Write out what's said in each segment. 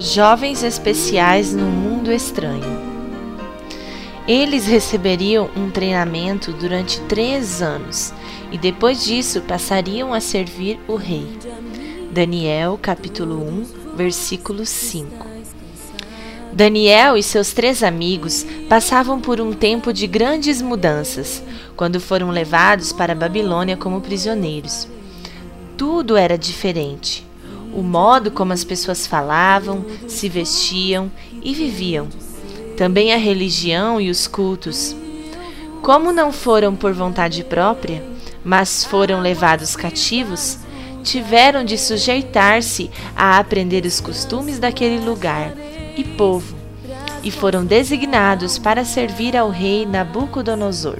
Jovens especiais no mundo estranho. Eles receberiam um treinamento durante três anos e depois disso passariam a servir o rei. Daniel, capítulo 1, versículo 5. Daniel e seus três amigos passavam por um tempo de grandes mudanças quando foram levados para a Babilônia como prisioneiros. Tudo era diferente o modo como as pessoas falavam, se vestiam e viviam. Também a religião e os cultos. Como não foram por vontade própria, mas foram levados cativos, tiveram de sujeitar-se a aprender os costumes daquele lugar e povo, e foram designados para servir ao rei Nabucodonosor.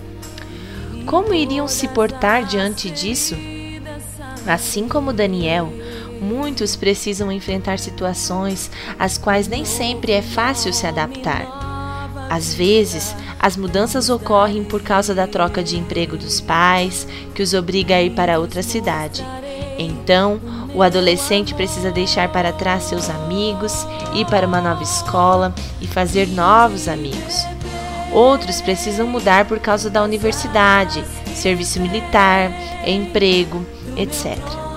Como iriam se portar diante disso? Assim como Daniel, Muitos precisam enfrentar situações às quais nem sempre é fácil se adaptar. Às vezes, as mudanças ocorrem por causa da troca de emprego dos pais, que os obriga a ir para outra cidade. Então, o adolescente precisa deixar para trás seus amigos, ir para uma nova escola e fazer novos amigos. Outros precisam mudar por causa da universidade, serviço militar, emprego, etc.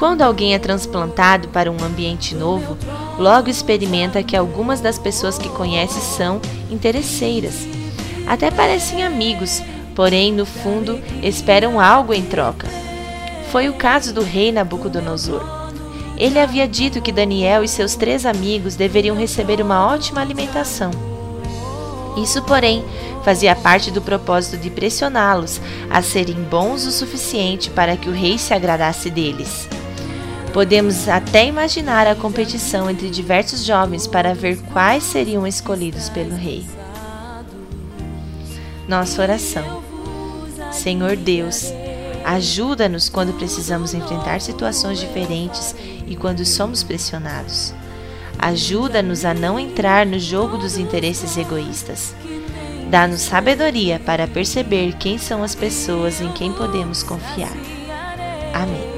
Quando alguém é transplantado para um ambiente novo, logo experimenta que algumas das pessoas que conhece são interesseiras. Até parecem amigos, porém, no fundo, esperam algo em troca. Foi o caso do rei Nabucodonosor. Ele havia dito que Daniel e seus três amigos deveriam receber uma ótima alimentação. Isso, porém, fazia parte do propósito de pressioná-los a serem bons o suficiente para que o rei se agradasse deles. Podemos até imaginar a competição entre diversos jovens para ver quais seriam escolhidos pelo rei. Nossa oração. Senhor Deus, ajuda-nos quando precisamos enfrentar situações diferentes e quando somos pressionados. Ajuda-nos a não entrar no jogo dos interesses egoístas. Dá-nos sabedoria para perceber quem são as pessoas em quem podemos confiar. Amém.